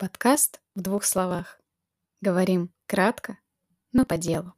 Подкаст в двух словах. Говорим кратко, но по делу.